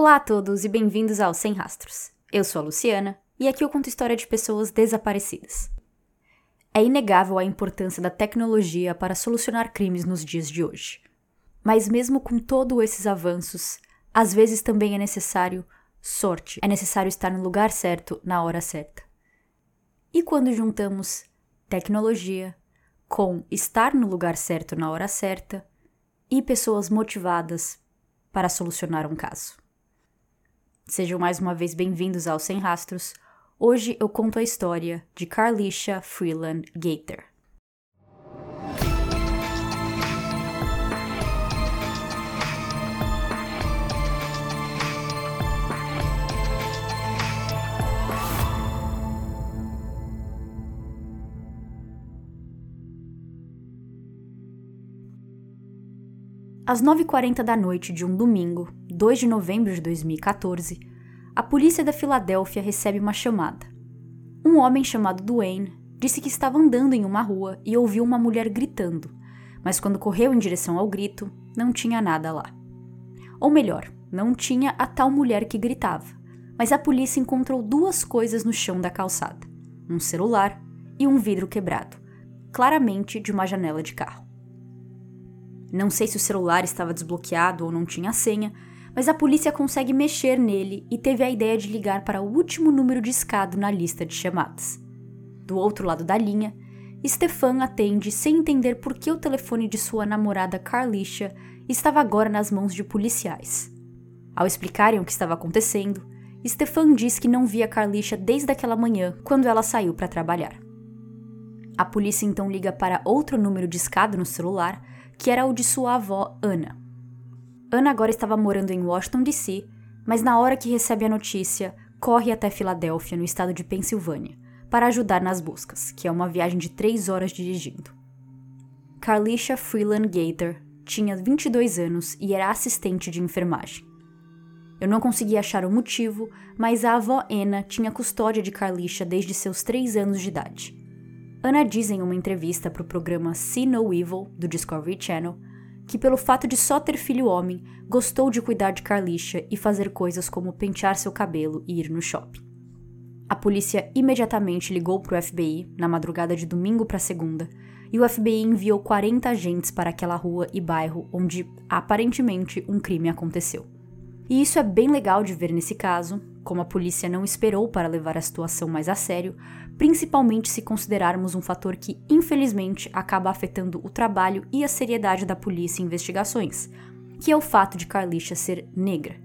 Olá a todos e bem-vindos ao Sem Rastros. Eu sou a Luciana e aqui eu conto história de pessoas desaparecidas. É inegável a importância da tecnologia para solucionar crimes nos dias de hoje. Mas mesmo com todos esses avanços, às vezes também é necessário sorte, é necessário estar no lugar certo na hora certa. E quando juntamos tecnologia com estar no lugar certo na hora certa e pessoas motivadas para solucionar um caso? Sejam mais uma vez bem-vindos ao Sem Rastros. Hoje eu conto a história de Carlisha Freeland Gator. Às 9h40 da noite de um domingo, 2 de novembro de 2014, a polícia da Filadélfia recebe uma chamada. Um homem chamado Duane disse que estava andando em uma rua e ouviu uma mulher gritando, mas quando correu em direção ao grito, não tinha nada lá. Ou melhor, não tinha a tal mulher que gritava, mas a polícia encontrou duas coisas no chão da calçada: um celular e um vidro quebrado, claramente de uma janela de carro. Não sei se o celular estava desbloqueado ou não tinha senha, mas a polícia consegue mexer nele e teve a ideia de ligar para o último número discado na lista de chamadas. Do outro lado da linha, Stefan atende sem entender por que o telefone de sua namorada Carlisha estava agora nas mãos de policiais. Ao explicarem o que estava acontecendo, Stefan diz que não via Carlisha desde aquela manhã, quando ela saiu para trabalhar. A polícia então liga para outro número discado no celular que era o de sua avó Ana. Ana agora estava morando em Washington DC, mas na hora que recebe a notícia, corre até Filadélfia, no estado de Pensilvânia, para ajudar nas buscas, que é uma viagem de três horas dirigindo. Carlisha Freeland Gator tinha 22 anos e era assistente de enfermagem. Eu não consegui achar o motivo, mas a avó Anna tinha custódia de Carlisha desde seus 3 anos de idade. Ana diz em uma entrevista para o programa See No Evil, do Discovery Channel, que pelo fato de só ter filho homem, gostou de cuidar de Carlisha e fazer coisas como pentear seu cabelo e ir no shopping. A polícia imediatamente ligou para o FBI na madrugada de domingo para segunda, e o FBI enviou 40 agentes para aquela rua e bairro onde aparentemente um crime aconteceu. E isso é bem legal de ver nesse caso, como a polícia não esperou para levar a situação mais a sério, principalmente se considerarmos um fator que, infelizmente, acaba afetando o trabalho e a seriedade da polícia em investigações, que é o fato de Carlisha ser negra.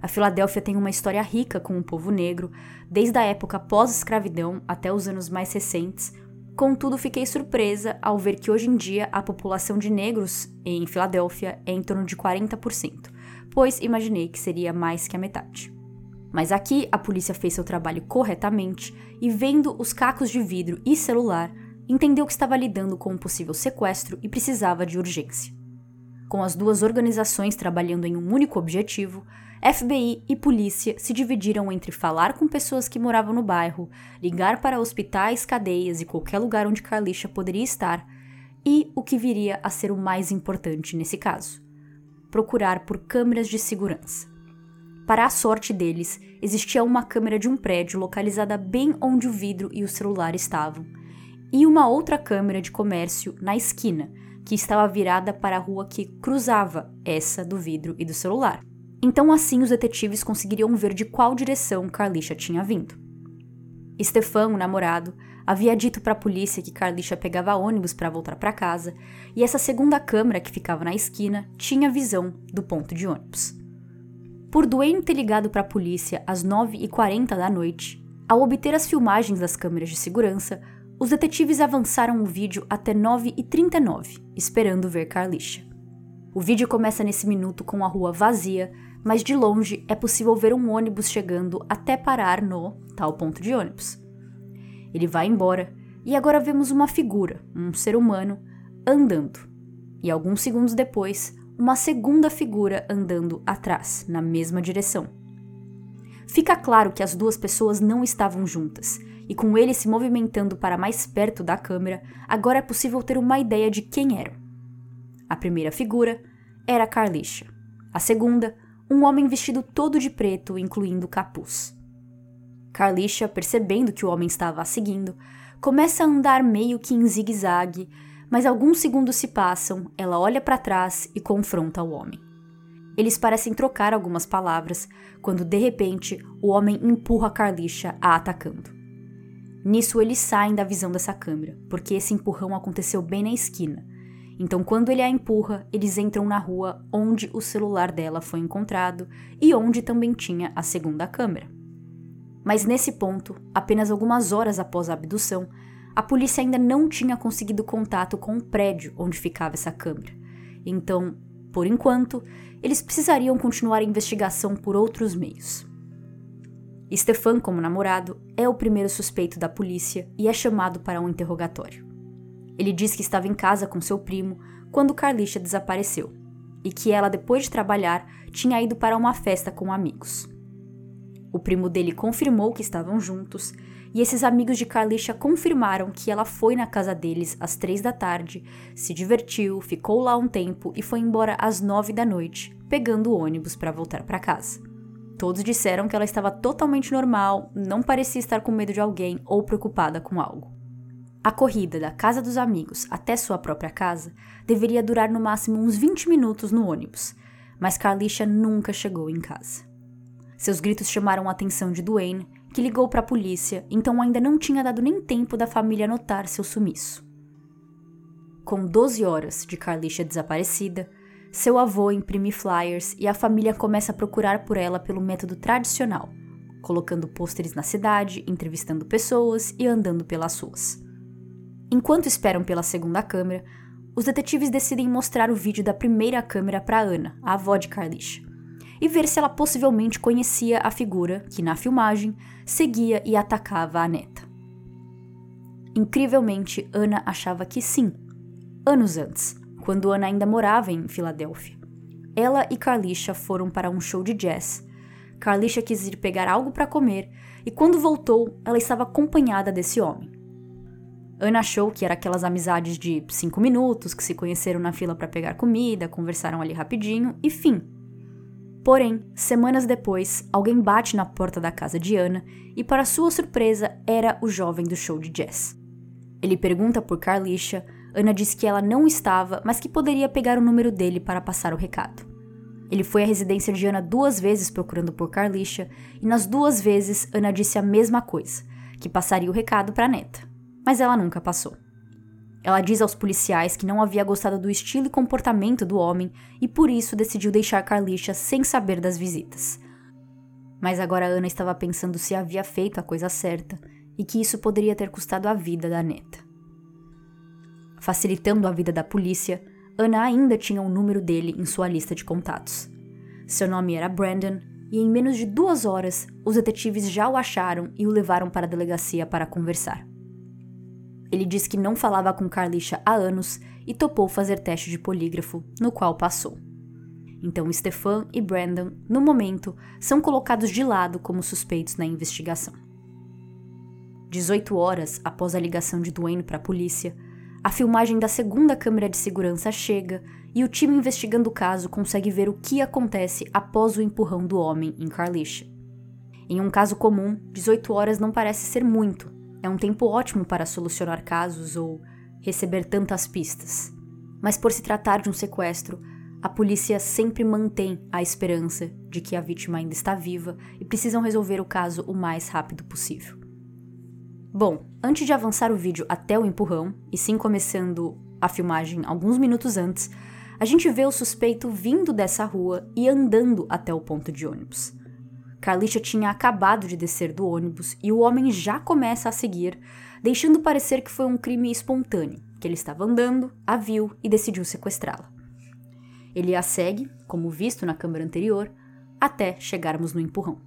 A Filadélfia tem uma história rica com o povo negro, desde a época pós-escravidão até os anos mais recentes. Contudo, fiquei surpresa ao ver que hoje em dia a população de negros em Filadélfia é em torno de 40%, pois imaginei que seria mais que a metade. Mas aqui a polícia fez seu trabalho corretamente e, vendo os cacos de vidro e celular, entendeu que estava lidando com um possível sequestro e precisava de urgência. Com as duas organizações trabalhando em um único objetivo, FBI e polícia se dividiram entre falar com pessoas que moravam no bairro, ligar para hospitais, cadeias e qualquer lugar onde Carlisha poderia estar, e o que viria a ser o mais importante nesse caso: procurar por câmeras de segurança. Para a sorte deles, existia uma câmera de um prédio localizada bem onde o vidro e o celular estavam, e uma outra câmera de comércio na esquina, que estava virada para a rua que cruzava essa do vidro e do celular. Então, assim, os detetives conseguiriam ver de qual direção Carlisha tinha vindo. Stefan, o namorado, havia dito para a polícia que Carlisha pegava ônibus para voltar para casa, e essa segunda câmera que ficava na esquina tinha visão do ponto de ônibus. Por Duane ter ligado para a polícia às 9h40 da noite, ao obter as filmagens das câmeras de segurança, os detetives avançaram o vídeo até 9h39, esperando ver Carlisha. O vídeo começa nesse minuto com a rua vazia, mas de longe é possível ver um ônibus chegando até parar no tal ponto de ônibus. Ele vai embora e agora vemos uma figura, um ser humano, andando. E alguns segundos depois, uma segunda figura andando atrás, na mesma direção. Fica claro que as duas pessoas não estavam juntas, e com ele se movimentando para mais perto da câmera, agora é possível ter uma ideia de quem eram. A primeira figura era Carlisha. A segunda, um homem vestido todo de preto, incluindo capuz. Carlisha, percebendo que o homem estava a seguindo, começa a andar meio que em zigue-zague, mas alguns segundos se passam, ela olha para trás e confronta o homem. Eles parecem trocar algumas palavras, quando de repente o homem empurra Carlisha a atacando. Nisso eles saem da visão dessa câmera, porque esse empurrão aconteceu bem na esquina. Então, quando ele a empurra, eles entram na rua onde o celular dela foi encontrado e onde também tinha a segunda câmera. Mas nesse ponto, apenas algumas horas após a abdução, a polícia ainda não tinha conseguido contato com o prédio onde ficava essa câmera. Então, por enquanto, eles precisariam continuar a investigação por outros meios. Stefan, como namorado, é o primeiro suspeito da polícia e é chamado para um interrogatório. Ele diz que estava em casa com seu primo quando Carlisha desapareceu e que ela, depois de trabalhar, tinha ido para uma festa com amigos. O primo dele confirmou que estavam juntos, e esses amigos de Carlisha confirmaram que ela foi na casa deles às três da tarde, se divertiu, ficou lá um tempo e foi embora às nove da noite, pegando o ônibus para voltar para casa. Todos disseram que ela estava totalmente normal, não parecia estar com medo de alguém ou preocupada com algo. A corrida da casa dos amigos até sua própria casa deveria durar no máximo uns 20 minutos no ônibus, mas Carlisha nunca chegou em casa. Seus gritos chamaram a atenção de Duane, que ligou para a polícia, então ainda não tinha dado nem tempo da família notar seu sumiço. Com 12 horas de Carlisha desaparecida, seu avô imprime flyers e a família começa a procurar por ela pelo método tradicional, colocando pôsteres na cidade, entrevistando pessoas e andando pelas ruas. Enquanto esperam pela segunda câmera, os detetives decidem mostrar o vídeo da primeira câmera para Ana, a avó de Carlisha e ver se ela possivelmente conhecia a figura que, na filmagem, seguia e atacava a neta. Incrivelmente, Ana achava que sim, anos antes, quando Ana ainda morava em Filadélfia. Ela e Carlisha foram para um show de jazz. Carlisha quis ir pegar algo para comer e, quando voltou, ela estava acompanhada desse homem. Ana achou que era aquelas amizades de cinco minutos que se conheceram na fila para pegar comida, conversaram ali rapidinho e fim. Porém, semanas depois, alguém bate na porta da casa de Ana e, para sua surpresa, era o jovem do show de jazz. Ele pergunta por Carlisha, Ana diz que ela não estava, mas que poderia pegar o número dele para passar o recado. Ele foi à residência de Ana duas vezes procurando por Carlisha, e nas duas vezes Ana disse a mesma coisa, que passaria o recado para a neta. Mas ela nunca passou. Ela diz aos policiais que não havia gostado do estilo e comportamento do homem e por isso decidiu deixar Carlisha sem saber das visitas. Mas agora Ana estava pensando se havia feito a coisa certa e que isso poderia ter custado a vida da neta. Facilitando a vida da polícia, Ana ainda tinha o um número dele em sua lista de contatos. Seu nome era Brandon e em menos de duas horas os detetives já o acharam e o levaram para a delegacia para conversar. Ele disse que não falava com Carlisha há anos e topou fazer teste de polígrafo, no qual passou. Então Stefan e Brandon, no momento, são colocados de lado como suspeitos na investigação. 18 horas após a ligação de Duane para a polícia, a filmagem da segunda câmera de segurança chega e o time investigando o caso consegue ver o que acontece após o empurrão do homem em Carlisha. Em um caso comum, 18 horas não parece ser muito, é um tempo ótimo para solucionar casos ou receber tantas pistas. Mas por se tratar de um sequestro, a polícia sempre mantém a esperança de que a vítima ainda está viva e precisam resolver o caso o mais rápido possível. Bom, antes de avançar o vídeo até o empurrão, e sim começando a filmagem alguns minutos antes, a gente vê o suspeito vindo dessa rua e andando até o ponto de ônibus. Carlisha tinha acabado de descer do ônibus e o homem já começa a seguir, deixando parecer que foi um crime espontâneo, que ele estava andando, a viu e decidiu sequestrá-la. Ele a segue, como visto na câmera anterior, até chegarmos no empurrão.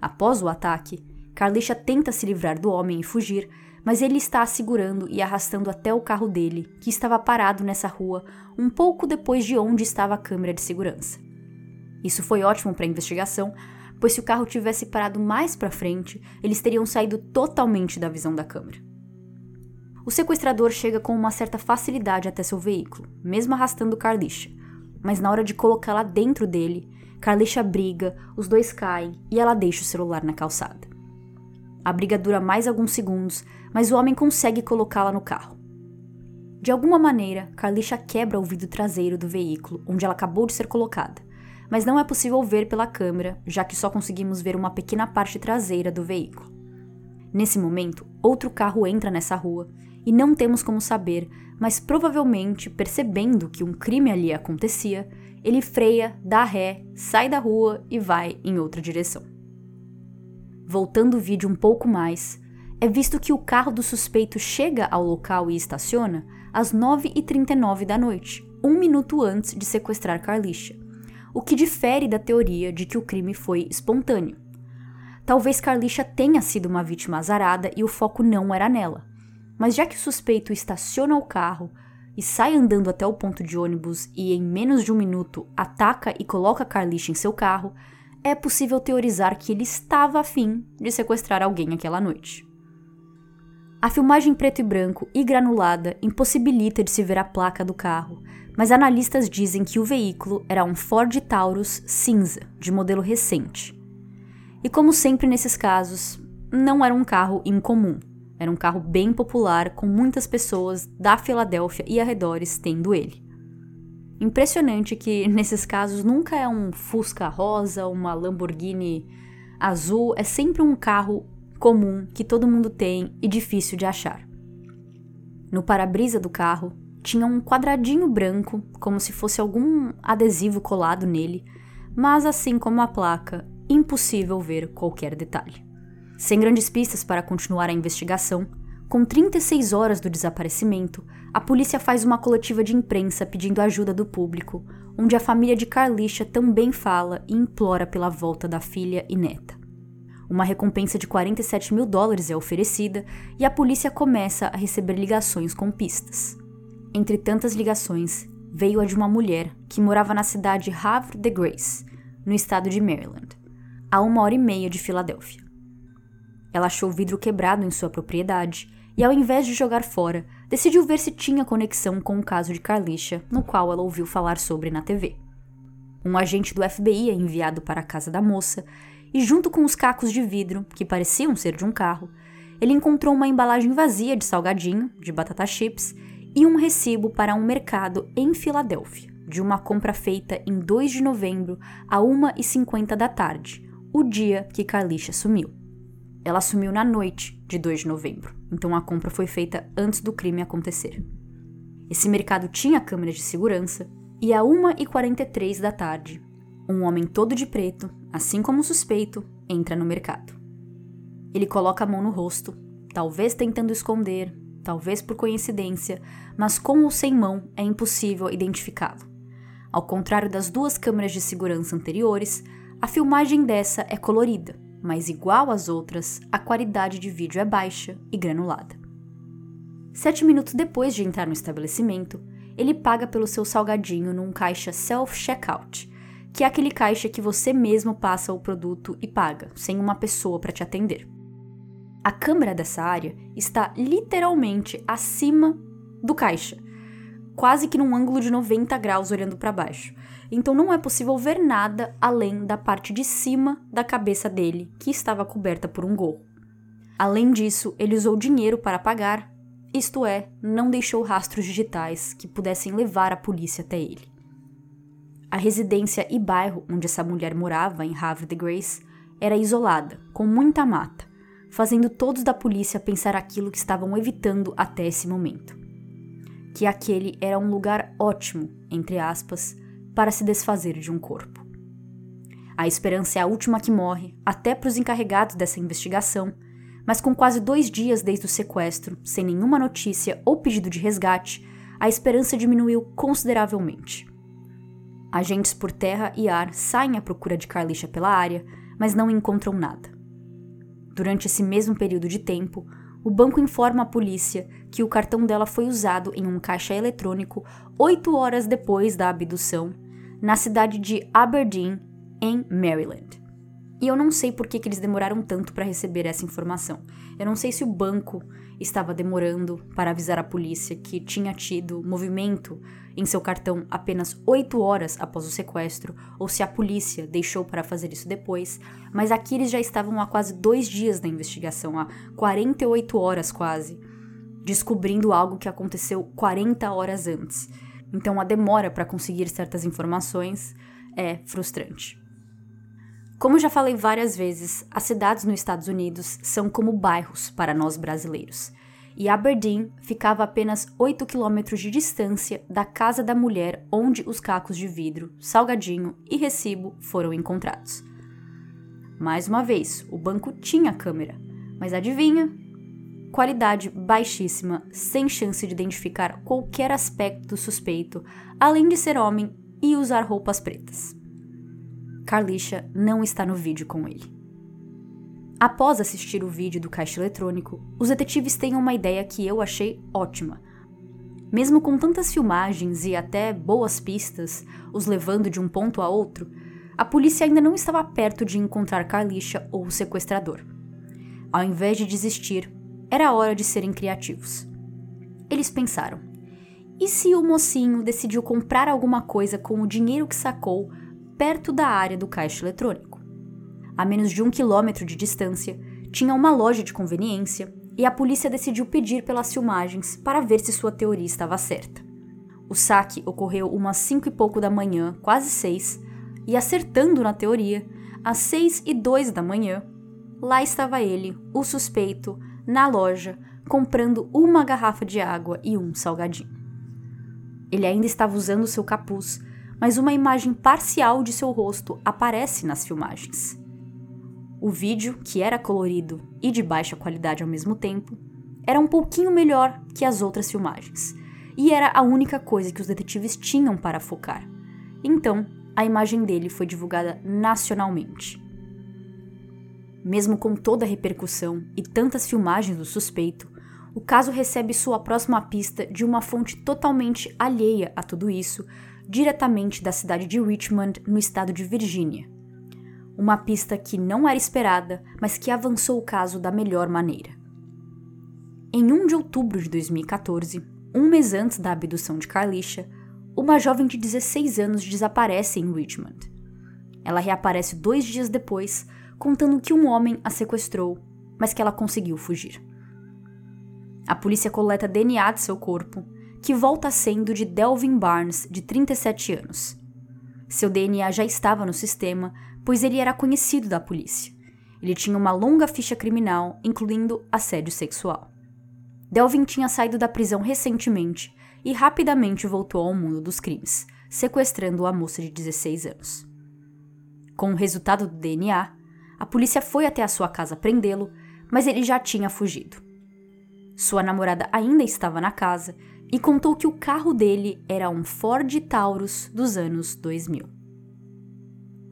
Após o ataque, Carlisha tenta se livrar do homem e fugir, mas ele está a segurando e arrastando até o carro dele, que estava parado nessa rua um pouco depois de onde estava a câmera de segurança. Isso foi ótimo para a investigação, pois se o carro tivesse parado mais para frente, eles teriam saído totalmente da visão da câmera. O sequestrador chega com uma certa facilidade até seu veículo, mesmo arrastando Carlisha, mas na hora de colocá-la dentro dele, Carlixa briga, os dois caem e ela deixa o celular na calçada. A briga dura mais alguns segundos, mas o homem consegue colocá-la no carro. De alguma maneira, Carlixa quebra o vidro traseiro do veículo onde ela acabou de ser colocada, mas não é possível ver pela câmera, já que só conseguimos ver uma pequena parte traseira do veículo. Nesse momento, outro carro entra nessa rua e não temos como saber, mas provavelmente, percebendo que um crime ali acontecia, ele freia, dá ré, sai da rua e vai em outra direção. Voltando o vídeo um pouco mais, é visto que o carro do suspeito chega ao local e estaciona às 9h39 da noite, um minuto antes de sequestrar Carlicha, o que difere da teoria de que o crime foi espontâneo. Talvez Carlicha tenha sido uma vítima azarada e o foco não era nela. Mas já que o suspeito estaciona o carro e sai andando até o ponto de ônibus e em menos de um minuto ataca e coloca Carlicha em seu carro, é possível teorizar que ele estava afim de sequestrar alguém aquela noite. A filmagem preto e branco e granulada impossibilita de se ver a placa do carro, mas analistas dizem que o veículo era um Ford Taurus cinza, de modelo recente. E como sempre nesses casos, não era um carro incomum. Era um carro bem popular, com muitas pessoas da Filadélfia e arredores tendo ele. Impressionante que nesses casos nunca é um Fusca rosa, uma Lamborghini azul, é sempre um carro comum que todo mundo tem e difícil de achar. No para-brisa do carro tinha um quadradinho branco, como se fosse algum adesivo colado nele, mas assim como a placa, impossível ver qualquer detalhe. Sem grandes pistas para continuar a investigação, com 36 horas do desaparecimento, a polícia faz uma coletiva de imprensa pedindo ajuda do público, onde a família de Carlicha também fala e implora pela volta da filha e neta. Uma recompensa de 47 mil dólares é oferecida e a polícia começa a receber ligações com pistas. Entre tantas ligações, veio a de uma mulher que morava na cidade Havre de Grace, no estado de Maryland, a uma hora e meia de Filadélfia. Ela achou o vidro quebrado em sua propriedade e, ao invés de jogar fora, decidiu ver se tinha conexão com o caso de Carlicha, no qual ela ouviu falar sobre na TV. Um agente do FBI é enviado para a casa da moça e, junto com os cacos de vidro, que pareciam ser de um carro, ele encontrou uma embalagem vazia de salgadinho, de batata chips e um recibo para um mercado em Filadélfia, de uma compra feita em 2 de novembro a 1h50 da tarde, o dia que Carlicha sumiu. Ela sumiu na noite de 2 de novembro, então a compra foi feita antes do crime acontecer. Esse mercado tinha câmeras de segurança e a 1h43 da tarde, um homem todo de preto, assim como o suspeito, entra no mercado. Ele coloca a mão no rosto, talvez tentando esconder, talvez por coincidência, mas com ou sem mão é impossível identificá-lo. Ao contrário das duas câmeras de segurança anteriores, a filmagem dessa é colorida, mas igual às outras, a qualidade de vídeo é baixa e granulada. Sete minutos depois de entrar no estabelecimento, ele paga pelo seu salgadinho num caixa self-checkout, que é aquele caixa que você mesmo passa o produto e paga, sem uma pessoa para te atender. A câmera dessa área está literalmente acima do caixa, quase que num ângulo de 90 graus olhando para baixo. Então não é possível ver nada além da parte de cima da cabeça dele, que estava coberta por um gorro. Além disso, ele usou dinheiro para pagar, isto é, não deixou rastros digitais que pudessem levar a polícia até ele. A residência e bairro onde essa mulher morava, em Havre de Grace, era isolada, com muita mata, fazendo todos da polícia pensar aquilo que estavam evitando até esse momento. Que aquele era um lugar ótimo, entre aspas, para se desfazer de um corpo. A esperança é a última que morre, até para os encarregados dessa investigação, mas com quase dois dias desde o sequestro, sem nenhuma notícia ou pedido de resgate, a esperança diminuiu consideravelmente. Agentes por terra e ar saem à procura de Carlicha pela área, mas não encontram nada. Durante esse mesmo período de tempo, o banco informa a polícia que o cartão dela foi usado em um caixa eletrônico oito horas depois da abdução, na cidade de Aberdeen, em Maryland. E eu não sei por que, que eles demoraram tanto para receber essa informação. Eu não sei se o banco estava demorando para avisar a polícia que tinha tido movimento em seu cartão apenas 8 horas após o sequestro, ou se a polícia deixou para fazer isso depois, mas aqui eles já estavam há quase dois dias da investigação, há 48 horas quase, descobrindo algo que aconteceu 40 horas antes. Então a demora para conseguir certas informações é frustrante. Como já falei várias vezes, as cidades nos Estados Unidos são como bairros para nós brasileiros. E Aberdeen ficava a apenas 8 quilômetros de distância da casa da mulher onde os cacos de vidro, salgadinho e recibo foram encontrados. Mais uma vez, o banco tinha câmera, mas adivinha? Qualidade baixíssima, sem chance de identificar qualquer aspecto suspeito, além de ser homem e usar roupas pretas. Carlisha não está no vídeo com ele. Após assistir o vídeo do caixa eletrônico, os detetives têm uma ideia que eu achei ótima. Mesmo com tantas filmagens e até boas pistas, os levando de um ponto a outro, a polícia ainda não estava perto de encontrar Carlisha ou o sequestrador. Ao invés de desistir, era hora de serem criativos. Eles pensaram: e se o mocinho decidiu comprar alguma coisa com o dinheiro que sacou perto da área do caixa eletrônico. A menos de um quilômetro de distância, tinha uma loja de conveniência e a polícia decidiu pedir pelas filmagens para ver se sua teoria estava certa. O saque ocorreu umas cinco e pouco da manhã, quase seis, e acertando na teoria, às seis e dois da manhã, lá estava ele, o suspeito, na loja, comprando uma garrafa de água e um salgadinho. Ele ainda estava usando seu capuz mas uma imagem parcial de seu rosto aparece nas filmagens. O vídeo, que era colorido e de baixa qualidade ao mesmo tempo, era um pouquinho melhor que as outras filmagens, e era a única coisa que os detetives tinham para focar. Então, a imagem dele foi divulgada nacionalmente. Mesmo com toda a repercussão e tantas filmagens do suspeito, o caso recebe sua próxima pista de uma fonte totalmente alheia a tudo isso, diretamente da cidade de Richmond, no estado de Virgínia. Uma pista que não era esperada, mas que avançou o caso da melhor maneira. Em 1 de outubro de 2014, um mês antes da abdução de Carlisha, uma jovem de 16 anos desaparece em Richmond. Ela reaparece dois dias depois, contando que um homem a sequestrou, mas que ela conseguiu fugir. A polícia coleta DNA de seu corpo que volta sendo de Delvin Barnes, de 37 anos. Seu DNA já estava no sistema, pois ele era conhecido da polícia. Ele tinha uma longa ficha criminal, incluindo assédio sexual. Delvin tinha saído da prisão recentemente e rapidamente voltou ao mundo dos crimes, sequestrando a moça de 16 anos. Com o resultado do DNA, a polícia foi até a sua casa prendê-lo, mas ele já tinha fugido. Sua namorada ainda estava na casa e contou que o carro dele era um Ford Taurus dos anos 2000.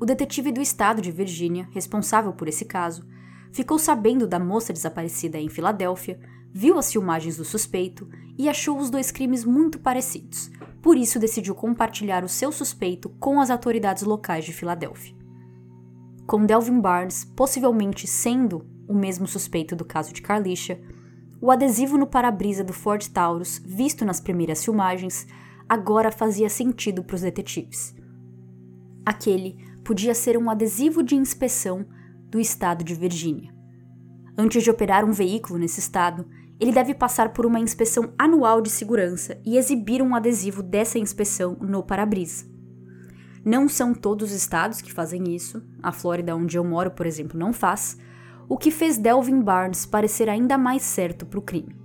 O detetive do estado de Virgínia, responsável por esse caso, ficou sabendo da moça desaparecida em Filadélfia, viu as filmagens do suspeito e achou os dois crimes muito parecidos. Por isso decidiu compartilhar o seu suspeito com as autoridades locais de Filadélfia. Com Delvin Barnes possivelmente sendo o mesmo suspeito do caso de Carlisha, o adesivo no para-brisa do Ford Taurus, visto nas primeiras filmagens, agora fazia sentido para os detetives. Aquele podia ser um adesivo de inspeção do estado de Virgínia. Antes de operar um veículo nesse estado, ele deve passar por uma inspeção anual de segurança e exibir um adesivo dessa inspeção no para-brisa. Não são todos os estados que fazem isso, a Flórida, onde eu moro, por exemplo, não faz, o que fez Delvin Barnes parecer ainda mais certo para o crime.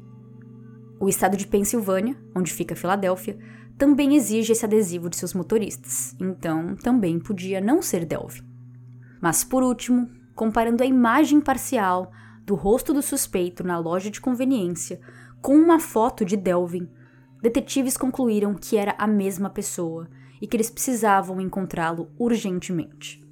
O estado de Pensilvânia, onde fica Filadélfia, também exige esse adesivo de seus motoristas, então também podia não ser Delvin. Mas por último, comparando a imagem parcial do rosto do suspeito na loja de conveniência com uma foto de Delvin, detetives concluíram que era a mesma pessoa e que eles precisavam encontrá-lo urgentemente.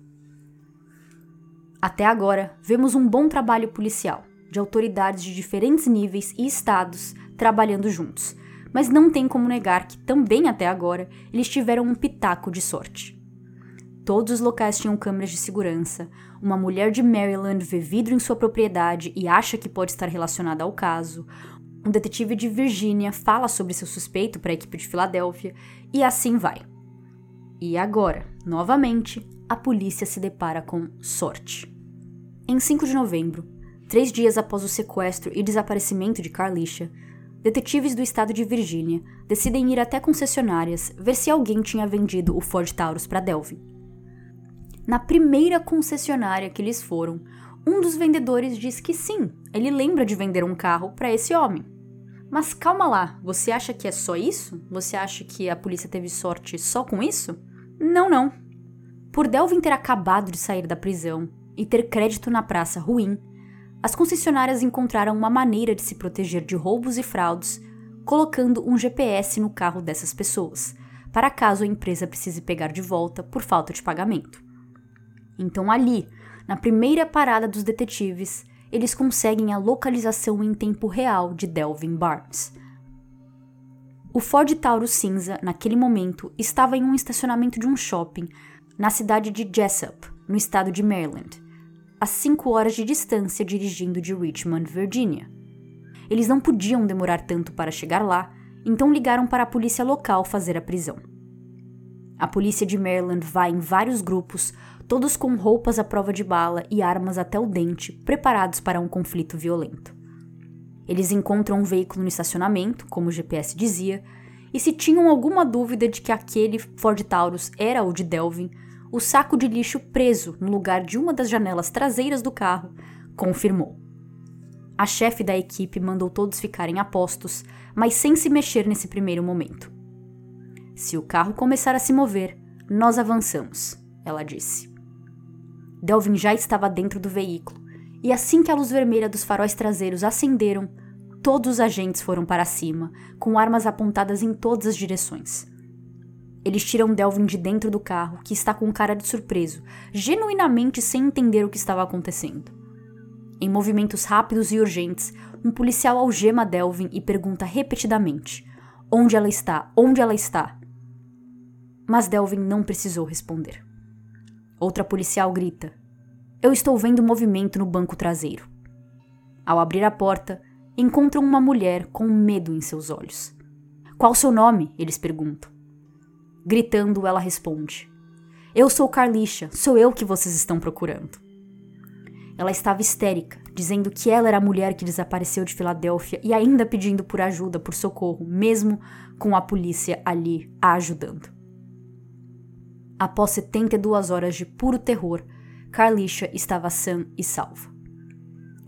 Até agora, vemos um bom trabalho policial, de autoridades de diferentes níveis e estados trabalhando juntos, mas não tem como negar que também até agora eles tiveram um pitaco de sorte. Todos os locais tinham câmeras de segurança. Uma mulher de Maryland vê vidro em sua propriedade e acha que pode estar relacionada ao caso. Um detetive de Virgínia fala sobre seu suspeito para a equipe de Filadélfia e assim vai. E agora, novamente, a polícia se depara com sorte. Em 5 de novembro, três dias após o sequestro e desaparecimento de Carlicia, detetives do estado de Virgínia decidem ir até concessionárias ver se alguém tinha vendido o Ford Taurus para Delvin. Na primeira concessionária que eles foram, um dos vendedores diz que sim, ele lembra de vender um carro para esse homem. Mas calma lá, você acha que é só isso? Você acha que a polícia teve sorte só com isso? Não, não. Por Delvin ter acabado de sair da prisão e ter crédito na praça ruim, as concessionárias encontraram uma maneira de se proteger de roubos e fraudes, colocando um GPS no carro dessas pessoas, para caso a empresa precise pegar de volta por falta de pagamento. Então, ali, na primeira parada dos detetives, eles conseguem a localização em tempo real de Delvin Barnes. O Ford Taurus cinza, naquele momento, estava em um estacionamento de um shopping na cidade de Jessup, no estado de Maryland, a 5 horas de distância dirigindo de Richmond, Virginia. Eles não podiam demorar tanto para chegar lá, então ligaram para a polícia local fazer a prisão. A polícia de Maryland vai em vários grupos, todos com roupas à prova de bala e armas até o dente, preparados para um conflito violento. Eles encontram um veículo no estacionamento, como o GPS dizia, e se tinham alguma dúvida de que aquele Ford Taurus era o de Delvin, o saco de lixo preso no lugar de uma das janelas traseiras do carro confirmou. A chefe da equipe mandou todos ficarem a postos, mas sem se mexer nesse primeiro momento. Se o carro começar a se mover, nós avançamos, ela disse. Delvin já estava dentro do veículo, e assim que a luz vermelha dos faróis traseiros acenderam, todos os agentes foram para cima, com armas apontadas em todas as direções. Eles tiram Delvin de dentro do carro, que está com cara de surpreso, genuinamente sem entender o que estava acontecendo. Em movimentos rápidos e urgentes, um policial algema Delvin e pergunta repetidamente: Onde ela está? Onde ela está? Mas Delvin não precisou responder. Outra policial grita: Eu estou vendo movimento no banco traseiro. Ao abrir a porta, encontram uma mulher com medo em seus olhos. Qual seu nome? Eles perguntam. Gritando, ela responde: Eu sou Carlicha, sou eu que vocês estão procurando. Ela estava histérica, dizendo que ela era a mulher que desapareceu de Filadélfia e ainda pedindo por ajuda, por socorro, mesmo com a polícia ali a ajudando. Após 72 horas de puro terror, Carlicia estava sã e salva.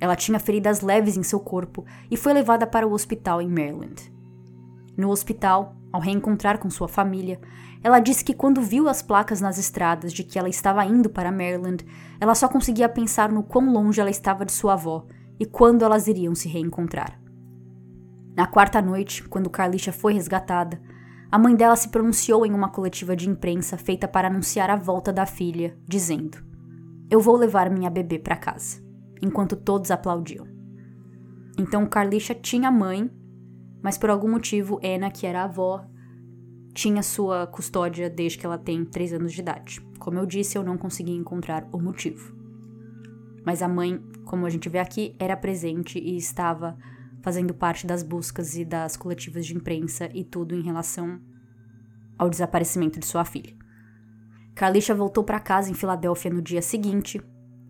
Ela tinha feridas leves em seu corpo e foi levada para o hospital em Maryland. No hospital, ao reencontrar com sua família, ela disse que quando viu as placas nas estradas de que ela estava indo para Maryland, ela só conseguia pensar no quão longe ela estava de sua avó e quando elas iriam se reencontrar. Na quarta noite, quando Carlicia foi resgatada, a mãe dela se pronunciou em uma coletiva de imprensa feita para anunciar a volta da filha, dizendo: Eu vou levar minha bebê para casa, enquanto todos aplaudiam. Então Carlicha tinha mãe, mas por algum motivo Anna, que era a avó, tinha sua custódia desde que ela tem 3 anos de idade. Como eu disse, eu não consegui encontrar o motivo. Mas a mãe, como a gente vê aqui, era presente e estava fazendo parte das buscas e das coletivas de imprensa e tudo em relação ao desaparecimento de sua filha. Carlisha voltou para casa em Filadélfia no dia seguinte,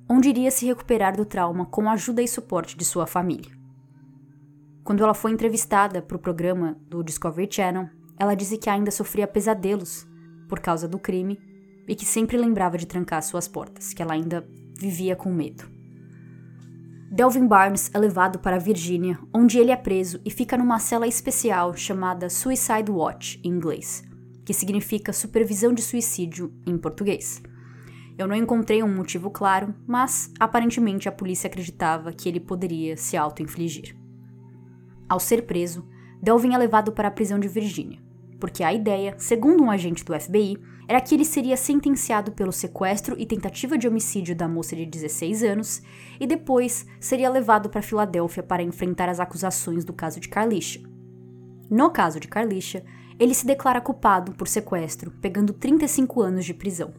onde iria se recuperar do trauma com a ajuda e suporte de sua família. Quando ela foi entrevistada para o programa do Discovery Channel, ela disse que ainda sofria pesadelos por causa do crime e que sempre lembrava de trancar suas portas, que ela ainda vivia com medo. Delvin Barnes é levado para Virgínia, onde ele é preso e fica numa cela especial chamada Suicide Watch em inglês, que significa supervisão de suicídio em português. Eu não encontrei um motivo claro, mas aparentemente a polícia acreditava que ele poderia se auto-infligir. Ao ser preso, Delvin é levado para a prisão de Virgínia, porque a ideia, segundo um agente do FBI, era que ele seria sentenciado pelo sequestro e tentativa de homicídio da moça de 16 anos e depois seria levado para Filadélfia para enfrentar as acusações do caso de Carlicia. No caso de Carlicia, ele se declara culpado por sequestro, pegando 35 anos de prisão.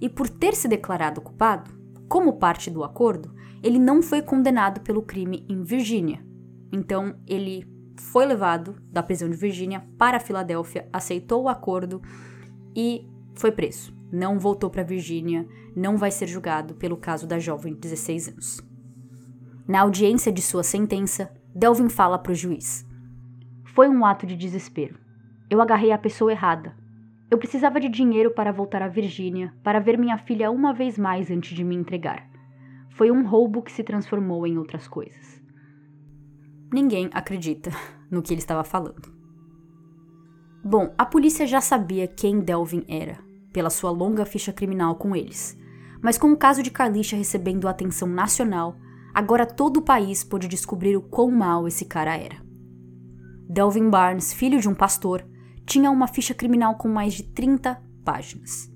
E por ter se declarado culpado, como parte do acordo, ele não foi condenado pelo crime em Virgínia. Então, ele foi levado da prisão de Virgínia para Filadélfia, aceitou o acordo e foi preso. Não voltou para Virgínia, não vai ser julgado pelo caso da jovem de 16 anos. Na audiência de sua sentença, Delvin fala para o juiz: Foi um ato de desespero. Eu agarrei a pessoa errada. Eu precisava de dinheiro para voltar à Virgínia, para ver minha filha uma vez mais antes de me entregar. Foi um roubo que se transformou em outras coisas. Ninguém acredita no que ele estava falando. Bom, a polícia já sabia quem Delvin era, pela sua longa ficha criminal com eles. Mas com o caso de Carlicha recebendo atenção nacional, agora todo o país pôde descobrir o quão mal esse cara era. Delvin Barnes, filho de um pastor, tinha uma ficha criminal com mais de 30 páginas.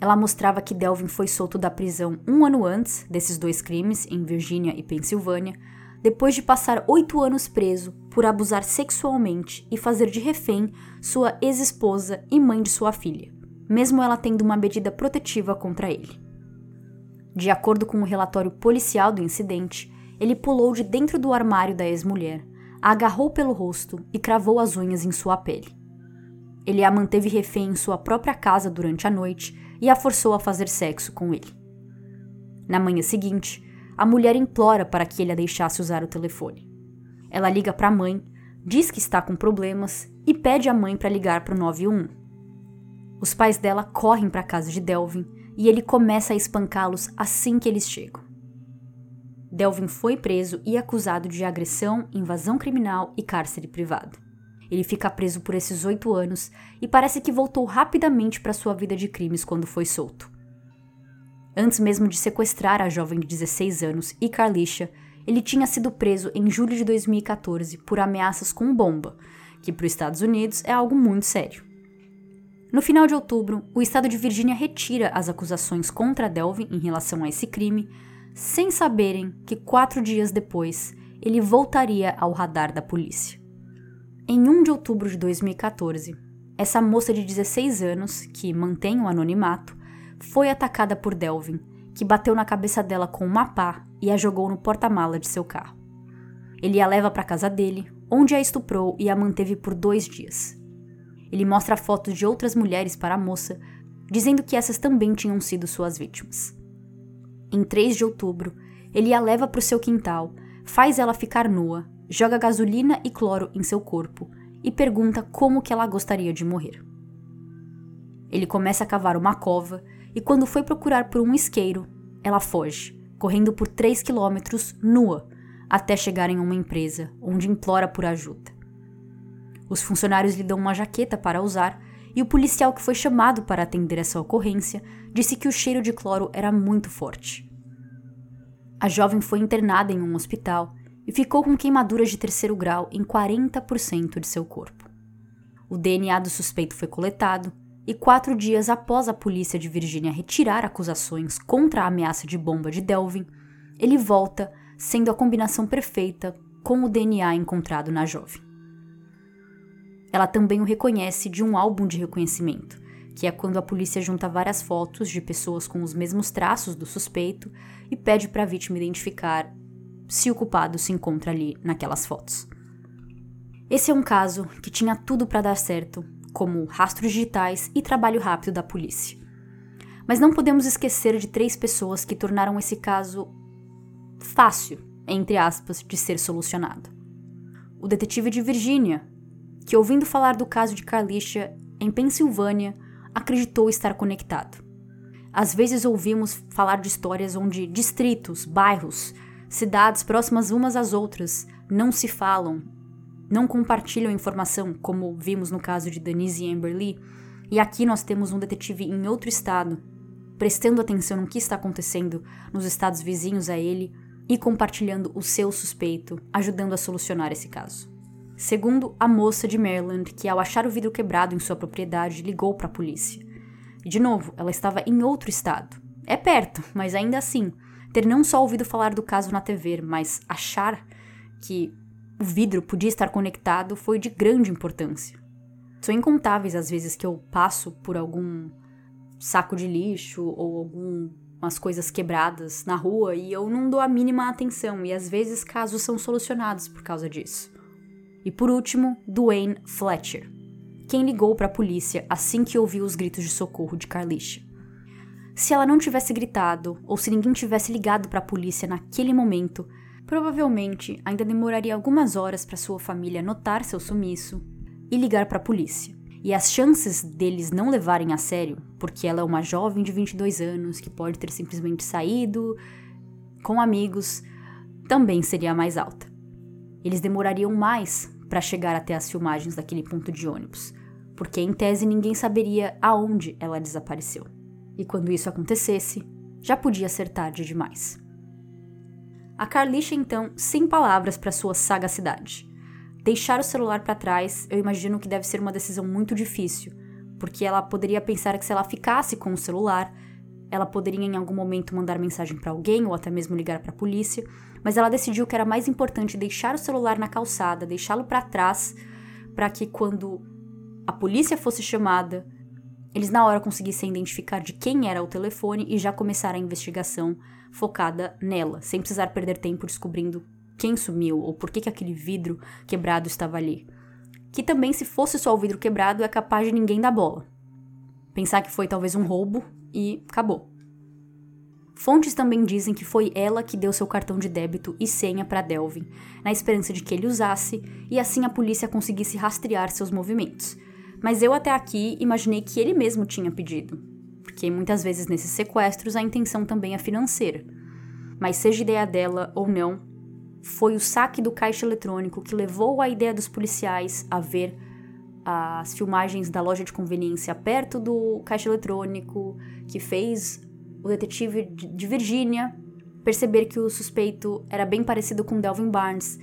Ela mostrava que Delvin foi solto da prisão um ano antes desses dois crimes, em Virgínia e Pensilvânia, depois de passar oito anos preso por abusar sexualmente e fazer de refém sua ex-esposa e mãe de sua filha, mesmo ela tendo uma medida protetiva contra ele. De acordo com o relatório policial do incidente, ele pulou de dentro do armário da ex-mulher, a agarrou pelo rosto e cravou as unhas em sua pele. Ele a manteve refém em sua própria casa durante a noite e a forçou a fazer sexo com ele. Na manhã seguinte, a mulher implora para que ele a deixasse usar o telefone. Ela liga para a mãe, diz que está com problemas e pede à mãe para ligar para o 911. Os pais dela correm para a casa de Delvin e ele começa a espancá-los assim que eles chegam. Delvin foi preso e acusado de agressão, invasão criminal e cárcere privado. Ele fica preso por esses oito anos e parece que voltou rapidamente para sua vida de crimes quando foi solto. Antes mesmo de sequestrar a jovem de 16 anos e Carlicha, ele tinha sido preso em julho de 2014 por ameaças com bomba, que para os Estados Unidos é algo muito sério. No final de outubro, o estado de Virgínia retira as acusações contra Delvin em relação a esse crime, sem saberem que quatro dias depois ele voltaria ao radar da polícia. Em 1 de outubro de 2014, essa moça de 16 anos, que mantém o anonimato, foi atacada por Delvin, que bateu na cabeça dela com uma pá e a jogou no porta-mala de seu carro. Ele a leva para casa dele, onde a estuprou e a manteve por dois dias. Ele mostra fotos de outras mulheres para a moça, dizendo que essas também tinham sido suas vítimas. Em 3 de outubro, ele a leva para o seu quintal, faz ela ficar nua, joga gasolina e cloro em seu corpo e pergunta como que ela gostaria de morrer. Ele começa a cavar uma cova e quando foi procurar por um isqueiro, ela foge, correndo por 3 quilômetros nua, até chegar em uma empresa, onde implora por ajuda. Os funcionários lhe dão uma jaqueta para usar e o policial que foi chamado para atender essa ocorrência disse que o cheiro de cloro era muito forte. A jovem foi internada em um hospital e ficou com queimaduras de terceiro grau em 40% de seu corpo. O DNA do suspeito foi coletado e quatro dias após a polícia de Virgínia retirar acusações contra a ameaça de bomba de Delvin, ele volta, sendo a combinação perfeita com o DNA encontrado na jovem. Ela também o reconhece de um álbum de reconhecimento, que é quando a polícia junta várias fotos de pessoas com os mesmos traços do suspeito e pede para a vítima identificar se o culpado se encontra ali naquelas fotos. Esse é um caso que tinha tudo para dar certo, como rastros digitais e trabalho rápido da polícia. Mas não podemos esquecer de três pessoas que tornaram esse caso fácil, entre aspas, de ser solucionado. O detetive de Virgínia, que ouvindo falar do caso de Carlicia em Pensilvânia, acreditou estar conectado. Às vezes ouvimos falar de histórias onde distritos, bairros, cidades próximas umas às outras não se falam não compartilham informação, como vimos no caso de Denise e Amber Lee, e aqui nós temos um detetive em outro estado, prestando atenção no que está acontecendo nos estados vizinhos a ele e compartilhando o seu suspeito, ajudando a solucionar esse caso. Segundo a moça de Maryland, que ao achar o vidro quebrado em sua propriedade ligou para a polícia. De novo, ela estava em outro estado. É perto, mas ainda assim, ter não só ouvido falar do caso na TV, mas achar que o vidro podia estar conectado foi de grande importância. São incontáveis as vezes que eu passo por algum saco de lixo ou algumas coisas quebradas na rua e eu não dou a mínima atenção e às vezes casos são solucionados por causa disso. E por último, Dwayne Fletcher, quem ligou para a polícia assim que ouviu os gritos de socorro de Carlisha. Se ela não tivesse gritado ou se ninguém tivesse ligado para a polícia naquele momento, provavelmente ainda demoraria algumas horas para sua família notar seu sumiço e ligar para a polícia. E as chances deles não levarem a sério, porque ela é uma jovem de 22 anos que pode ter simplesmente saído com amigos, também seria mais alta. Eles demorariam mais para chegar até as filmagens daquele ponto de ônibus, porque em tese ninguém saberia aonde ela desapareceu. E quando isso acontecesse, já podia ser tarde demais. A Carlicha então, sem palavras para sua sagacidade, Deixar o celular para trás, eu imagino que deve ser uma decisão muito difícil, porque ela poderia pensar que se ela ficasse com o celular, ela poderia em algum momento mandar mensagem para alguém ou até mesmo ligar para a polícia, mas ela decidiu que era mais importante deixar o celular na calçada, deixá-lo para trás, para que quando a polícia fosse chamada, eles na hora conseguissem identificar de quem era o telefone e já começar a investigação focada nela, sem precisar perder tempo descobrindo quem sumiu ou por que, que aquele vidro quebrado estava ali. Que também, se fosse só o vidro quebrado, é capaz de ninguém dar bola. Pensar que foi talvez um roubo e acabou. Fontes também dizem que foi ela que deu seu cartão de débito e senha para Delvin, na esperança de que ele usasse e assim a polícia conseguisse rastrear seus movimentos. Mas eu até aqui imaginei que ele mesmo tinha pedido, porque muitas vezes nesses sequestros a intenção também é financeira. Mas seja ideia dela ou não, foi o saque do caixa eletrônico que levou a ideia dos policiais a ver as filmagens da loja de conveniência perto do caixa eletrônico, que fez o detetive de Virgínia perceber que o suspeito era bem parecido com Delvin Barnes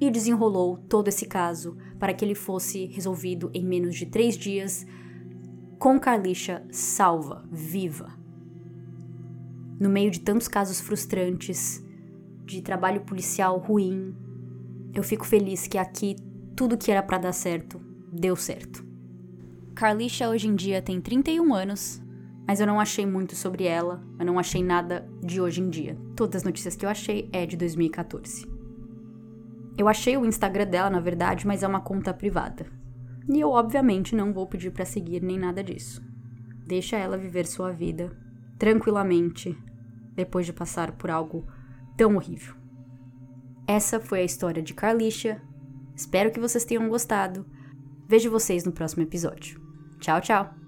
e desenrolou todo esse caso para que ele fosse resolvido em menos de três dias, com Carlicha salva, viva. No meio de tantos casos frustrantes, de trabalho policial ruim, eu fico feliz que aqui tudo que era para dar certo deu certo. Carlisha hoje em dia tem 31 anos, mas eu não achei muito sobre ela, eu não achei nada de hoje em dia. Todas as notícias que eu achei é de 2014. Eu achei o Instagram dela, na verdade, mas é uma conta privada. E eu, obviamente, não vou pedir para seguir nem nada disso. Deixa ela viver sua vida tranquilamente depois de passar por algo tão horrível. Essa foi a história de Carlicia. Espero que vocês tenham gostado. Vejo vocês no próximo episódio. Tchau, tchau!